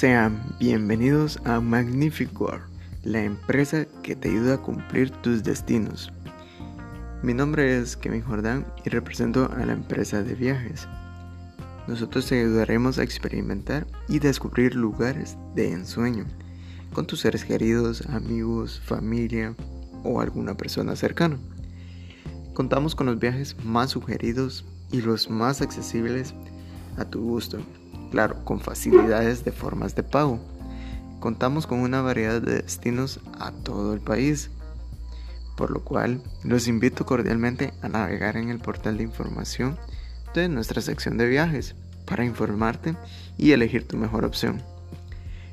Sean bienvenidos a Magnific World, la empresa que te ayuda a cumplir tus destinos. Mi nombre es Kevin Jordán y represento a la empresa de viajes. Nosotros te ayudaremos a experimentar y descubrir lugares de ensueño con tus seres queridos, amigos, familia o alguna persona cercana. Contamos con los viajes más sugeridos y los más accesibles a tu gusto claro, con facilidades de formas de pago. Contamos con una variedad de destinos a todo el país, por lo cual los invito cordialmente a navegar en el portal de información de nuestra sección de viajes para informarte y elegir tu mejor opción.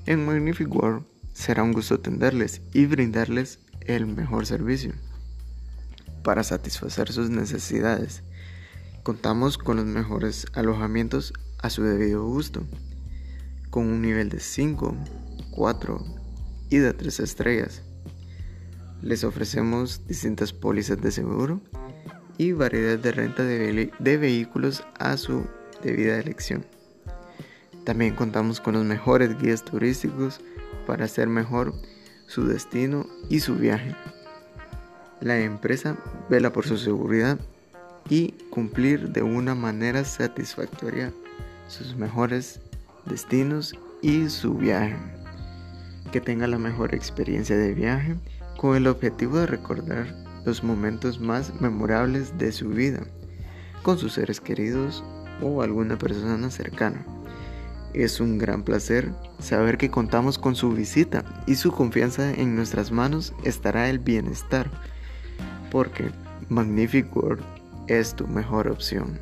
En Magnific World será un gusto atenderles y brindarles el mejor servicio para satisfacer sus necesidades. Contamos con los mejores alojamientos a su debido gusto, con un nivel de 5, 4 y de 3 estrellas. Les ofrecemos distintas pólizas de seguro y variedad de renta de, de vehículos a su debida elección. También contamos con los mejores guías turísticos para hacer mejor su destino y su viaje. La empresa vela por su seguridad y cumplir de una manera satisfactoria sus mejores destinos y su viaje. Que tenga la mejor experiencia de viaje con el objetivo de recordar los momentos más memorables de su vida con sus seres queridos o alguna persona cercana. Es un gran placer saber que contamos con su visita y su confianza en nuestras manos estará el bienestar, porque Magnific World es tu mejor opción.